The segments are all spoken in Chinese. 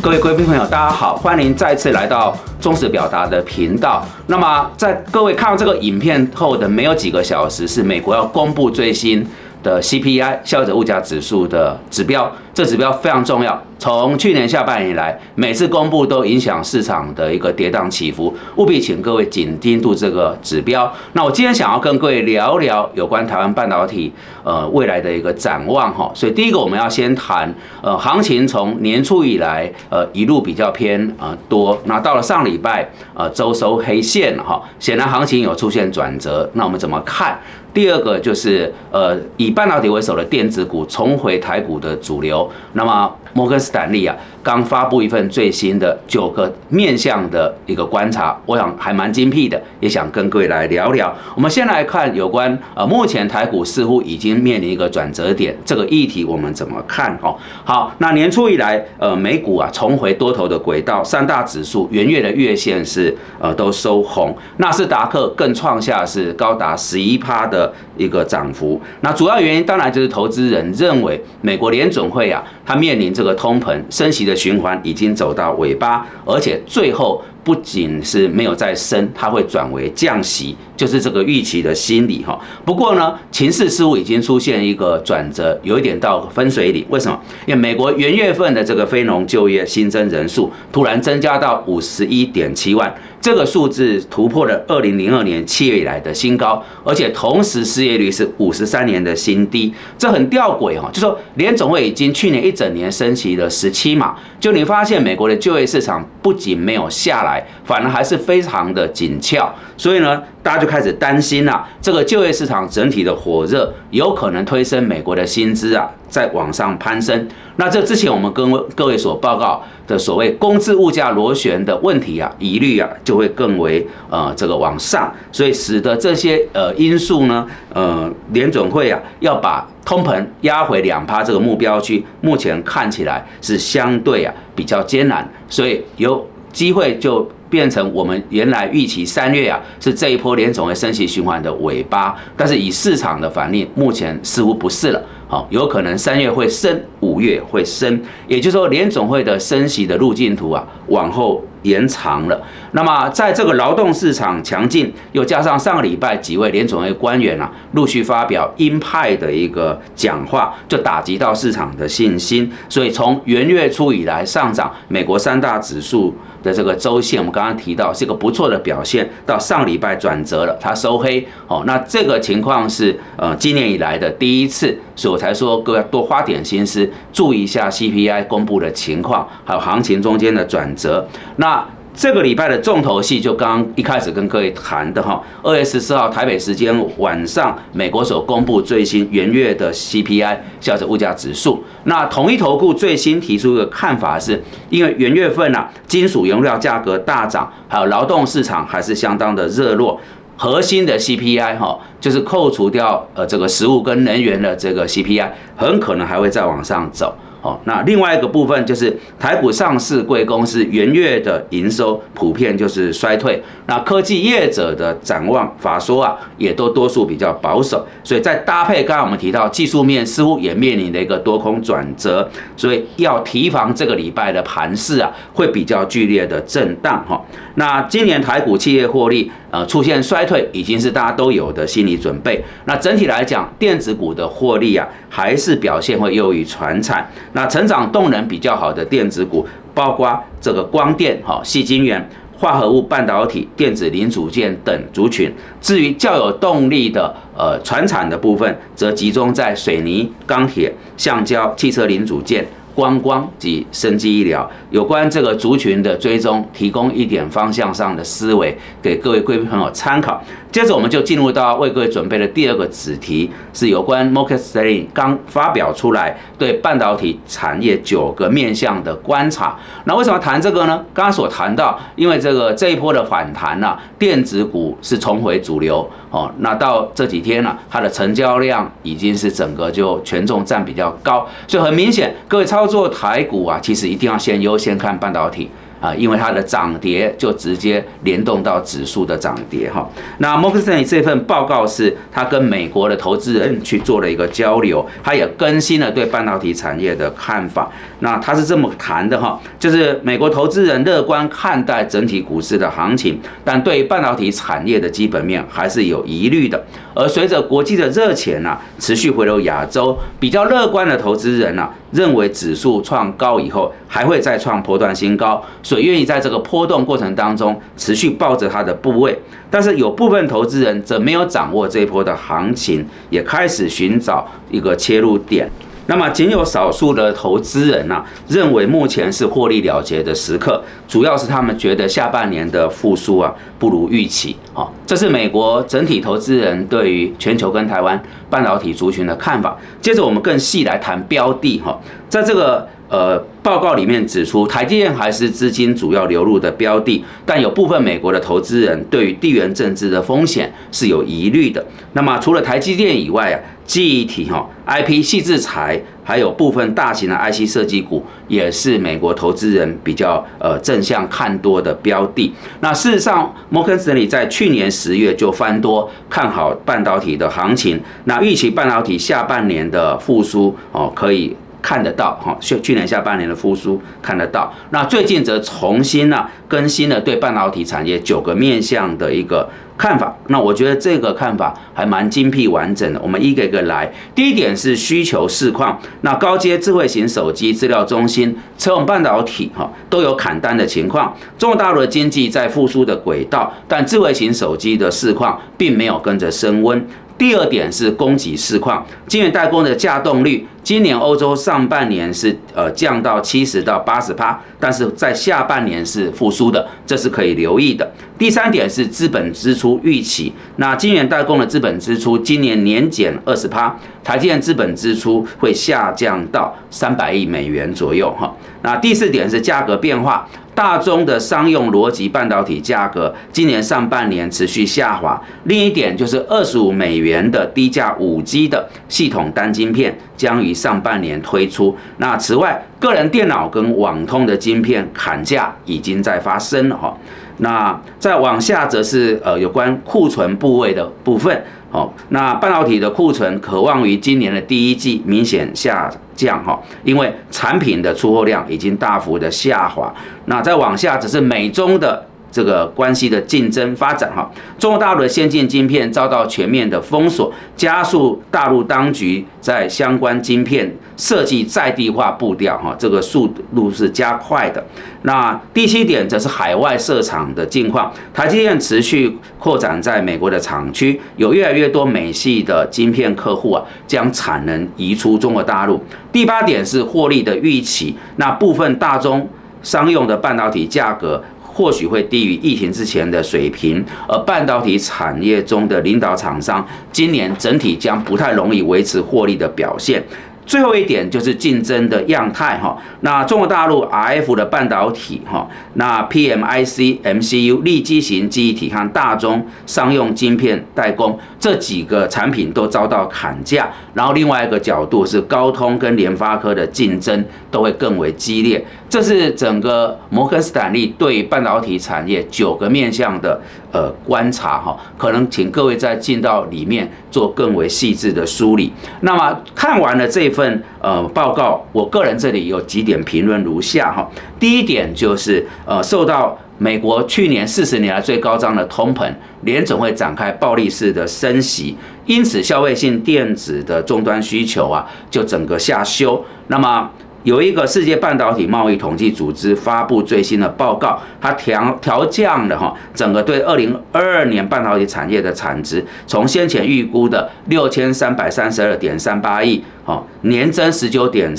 各位贵宾朋友，大家好，欢迎再次来到忠实表达的频道。那么，在各位看到这个影片后的没有几个小时，是美国要公布最新的 CPI 消费者物价指数的指标。这指标非常重要，从去年下半年以来，每次公布都影响市场的一个跌宕起伏，务必请各位紧盯住这个指标。那我今天想要跟各位聊聊有关台湾半导体呃未来的一个展望哈。所以第一个我们要先谈呃行情从年初以来呃一路比较偏呃多，那到了上礼拜呃周收黑线哈，显然行情有出现转折，那我们怎么看？第二个就是呃以半导体为首的电子股重回台股的主流。那么，摩根斯坦利啊。刚发布一份最新的九个面向的一个观察，我想还蛮精辟的，也想跟各位来聊聊。我们先来看有关呃，目前台股似乎已经面临一个转折点，这个议题我们怎么看？哦，好，那年初以来，呃，美股啊重回多头的轨道，三大指数元月的月线是呃都收红，纳斯达克更创下是高达十一趴的一个涨幅。那主要原因当然就是投资人认为美国联准会啊，它面临这和通膨升息的。循环已经走到尾巴，而且最后。不仅是没有再升，它会转为降息，就是这个预期的心理哈。不过呢，情势似乎已经出现一个转折，有一点到分水岭。为什么？因为美国元月份的这个非农就业新增人数突然增加到五十一点七万，这个数字突破了二零零二年七月以来的新高，而且同时失业率是五十三年的新低，这很吊诡哈。就说联总会已经去年一整年升息了十七码，就你发现美国的就业市场不仅没有下来。反而还是非常的紧俏，所以呢，大家就开始担心了，这个就业市场整体的火热，有可能推升美国的薪资啊，在往上攀升。那这之前我们跟各位所报告的所谓工资物价螺旋的问题啊，疑虑啊，就会更为呃这个往上，所以使得这些呃因素呢，呃联准会啊要把通膨压回两趴这个目标区，目前看起来是相对啊比较艰难，所以有。机会就变成我们原来预期三月啊是这一波联总会升息循环的尾巴，但是以市场的反应，目前似乎不是了。好，有可能三月会升，五月会升，也就是说联总会的升息的路径图啊往后延长了。那么在这个劳动市场强劲，又加上上个礼拜几位联总会官员啊陆续发表鹰派的一个讲话，就打击到市场的信心。所以从元月初以来上涨，美国三大指数。的这个周线，我们刚刚提到是一个不错的表现，到上礼拜转折了，它收黑哦。那这个情况是呃今年以来的第一次，所以我才说各位要多花点心思，注意一下 CPI 公布的情况，还有行情中间的转折。那这个礼拜的重头戏就刚刚一开始跟各位谈的哈，二月十四号台北时间晚上，美国所公布最新元月的 CPI 消费物价指数。那统一投顾最新提出的看法是，因为元月份啊，金属原料价格大涨，还有劳动市场还是相当的热络，核心的 CPI 哈，就是扣除掉呃这个食物跟能源的这个 CPI，很可能还会再往上走。那另外一个部分就是台股上市贵公司元月的营收普遍就是衰退，那科技业者的展望法说啊，也都多数比较保守，所以在搭配刚刚我们提到技术面似乎也面临了一个多空转折，所以要提防这个礼拜的盘势啊，会比较剧烈的震荡哈。那今年台股企业获利。呃，出现衰退已经是大家都有的心理准备。那整体来讲，电子股的获利啊，还是表现会优于船产。那成长动能比较好的电子股，包括这个光电、哈、细晶圆、化合物半导体、电子零组件等族群。至于较有动力的呃船产的部分，则集中在水泥、钢铁、橡胶、汽车零组件。观光及生机医疗有关这个族群的追踪，提供一点方向上的思维给各位贵宾朋友参考。接着我们就进入到为各位准备的第二个子题，是有关 Market Study 刚发表出来对半导体产业九个面向的观察。那为什么谈这个呢？刚刚所谈到，因为这个这一波的反弹呢，电子股是重回主流哦。那到这几天呢，它的成交量已经是整个就权重占比较高，所以很明显，各位操作台股啊，其实一定要先优先看半导体。啊，因为它的涨跌就直接联动到指数的涨跌哈。那摩根士丹利这份报告是他跟美国的投资人去做了一个交流，他也更新了对半导体产业的看法。那他是这么谈的哈，就是美国投资人乐观看待整体股市的行情，但对半导体产业的基本面还是有疑虑的。而随着国际的热钱呐持续回流亚洲，比较乐观的投资人呐认为指数创高以后还会再创波段新高。所以愿意在这个波动过程当中持续抱着它的部位，但是有部分投资人则没有掌握这一波的行情，也开始寻找一个切入点。那么仅有少数的投资人呢，认为目前是获利了结的时刻，主要是他们觉得下半年的复苏啊不如预期。好，这是美国整体投资人对于全球跟台湾半导体族群的看法。接着我们更细来谈标的哈，在这个。呃，报告里面指出，台积电还是资金主要流入的标的，但有部分美国的投资人对于地缘政治的风险是有疑虑的。那么，除了台积电以外啊，记忆体哈、IP 细制材，还有部分大型的 IC 设计股，也是美国投资人比较呃正向看多的标的。那事实上，摩根士丹利在去年十月就翻多看好半导体的行情，那预期半导体下半年的复苏哦，可以。看得到哈，去去年下半年的复苏看得到。那最近则重新呢更新了对半导体产业九个面向的一个看法。那我觉得这个看法还蛮精辟完整的。我们一个一个来。第一点是需求市况，那高阶智慧型手机、资料中心、车用半导体哈都有砍单的情况。中国大陆的经济在复苏的轨道，但智慧型手机的市况并没有跟着升温。第二点是供给市况，晶圆代工的稼动率，今年欧洲上半年是呃降到七十到八十趴，但是在下半年是复苏的，这是可以留意的。第三点是资本支出预期，那晶圆代工的资本支出今年年减二十趴，台积电资本支出会下降到三百亿美元左右哈。那第四点是价格变化。大中的商用逻辑半导体价格今年上半年持续下滑。另一点就是二十五美元的低价五 G 的系统单晶片将于上半年推出。那此外，个人电脑跟网通的晶片砍价已经在发生了哈。那再往下则是呃有关库存部位的部分。好，那半导体的库存渴望于今年的第一季明显下降哈，因为产品的出货量已经大幅的下滑。那再往下则是美中的。这个关系的竞争发展哈，中国大陆的先进晶片遭到全面的封锁，加速大陆当局在相关晶片设计在地化步调哈，这个速度是加快的。那第七点则是海外设厂的境况，台积电持续扩展在美国的厂区，有越来越多美系的晶片客户啊，将产能移出中国大陆。第八点是获利的预期，那部分大中商用的半导体价格。或许会低于疫情之前的水平，而半导体产业中的领导厂商今年整体将不太容易维持获利的表现。最后一点就是竞争的样态哈，那中国大陆 RF 的半导体哈，那 PMIC、MCU 立基型记忆体和大中商用晶片代工这几个产品都遭到砍价，然后另外一个角度是高通跟联发科的竞争都会更为激烈，这是整个摩根斯坦利对半导体产业九个面向的呃观察哈，可能请各位再进到里面做更为细致的梳理。那么看完了这。份呃报告，我个人这里有几点评论如下哈。第一点就是呃，受到美国去年四十年来最高涨的通膨，联总会展开暴力式的升息，因此消费性电子的终端需求啊，就整个下修。那么有一个世界半导体贸易统计组织发布最新的报告，它调调降了哈整个对二零二二年半导体产业的产值，从先前预估的六千三百三十二点三八亿，哦年增十九点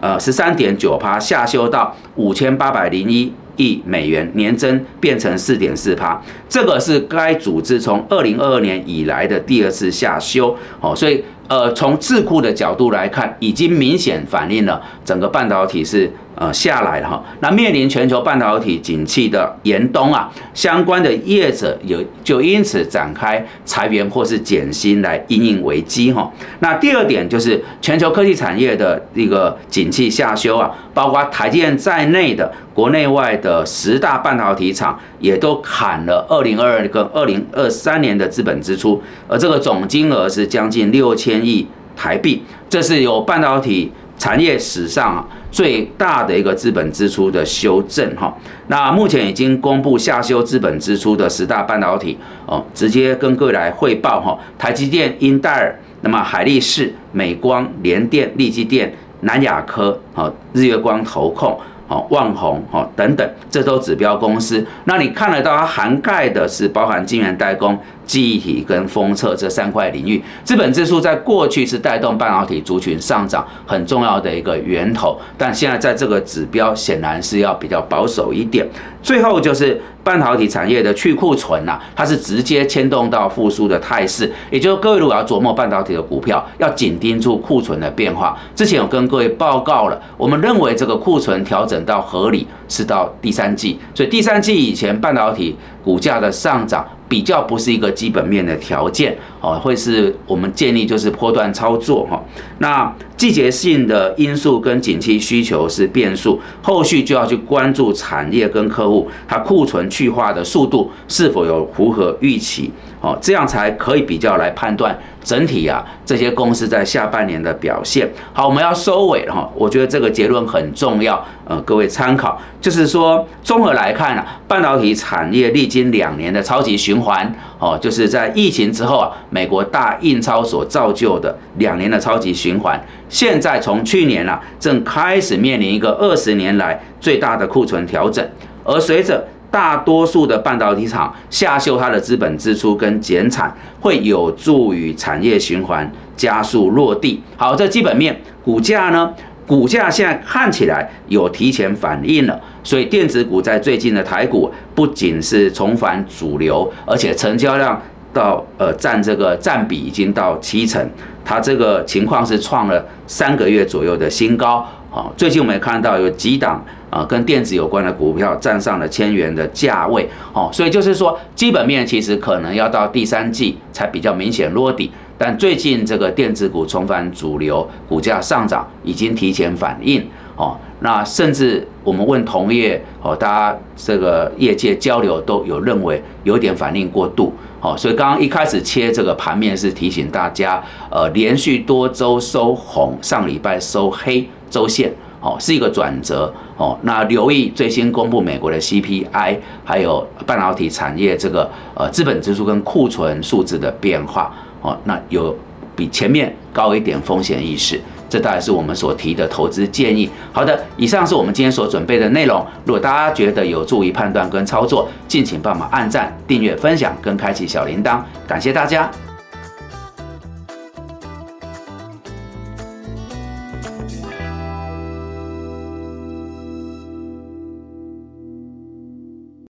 呃十三点九趴，下修到五千八百零一亿美元，年增变成四点四趴，这个是该组织从二零二二年以来的第二次下修，哦，所以。呃，从智库的角度来看，已经明显反映了整个半导体是呃下来了哈。那面临全球半导体景气的严冬啊，相关的业者有就因此展开裁员或是减薪来应应危机哈。那第二点就是全球科技产业的一个景气下修啊，包括台积电在内的国内外的十大半导体厂也都砍了二零二二跟二零二三年的资本支出，而这个总金额是将近六千亿台币，这是有半导体。产业史上最大的一个资本支出的修正哈，那目前已经公布下修资本支出的十大半导体哦，直接跟各位来汇报哈，台积电、英戴尔，那么海力士、美光、联电、力积电、南亚科、哦日月光、投控。哦，万宏哦等等，这都指标公司。那你看得到它涵盖的是包含晶圆代工、记忆体跟封测这三块领域。资本支出在过去是带动半导体族群上涨很重要的一个源头，但现在在这个指标显然是要比较保守一点。最后就是半导体产业的去库存呐，它是直接牵动到复苏的态势。也就是各位如果要琢磨半导体的股票，要紧盯住库存的变化。之前有跟各位报告了，我们认为这个库存调整到合理是到第三季，所以第三季以前半导体股价的上涨。比较不是一个基本面的条件哦，会是我们建议就是波段操作哈。那季节性的因素跟景气需求是变数，后续就要去关注产业跟客户它库存去化的速度是否有符合预期哦，这样才可以比较来判断整体啊这些公司在下半年的表现。好，我们要收尾哈，我觉得这个结论很重要，呃，各位参考，就是说综合来看啊，半导体产业历经两年的超级循环哦，就是在疫情之后啊，美国大印钞所造就的两年的超级循环。现在从去年啊，正开始面临一个二十年来最大的库存调整，而随着大多数的半导体厂下修它的资本支出跟减产，会有助于产业循环加速落地。好，这基本面股价呢，股价现在看起来有提前反应了，所以电子股在最近的台股不仅是重返主流，而且成交量。到呃占这个占比已经到七成，它这个情况是创了三个月左右的新高。好，最近我们也看到有几档啊跟电子有关的股票站上了千元的价位。哦，所以就是说基本面其实可能要到第三季才比较明显落底，但最近这个电子股重返主流，股价上涨已经提前反应。哦，那甚至我们问同业哦，大家这个业界交流都有认为有点反应过度。哦，所以刚刚一开始切这个盘面是提醒大家，呃，连续多周收红，上礼拜收黑周线，哦，是一个转折。哦，那留意最新公布美国的 CPI，还有半导体产业这个呃资本支出跟库存数字的变化。哦，那有比前面高一点风险意识。这大概是我们所提的投资建议。好的，以上是我们今天所准备的内容。如果大家觉得有助于判断跟操作，敬请帮忙按赞、订阅、分享跟开启小铃铛，感谢大家。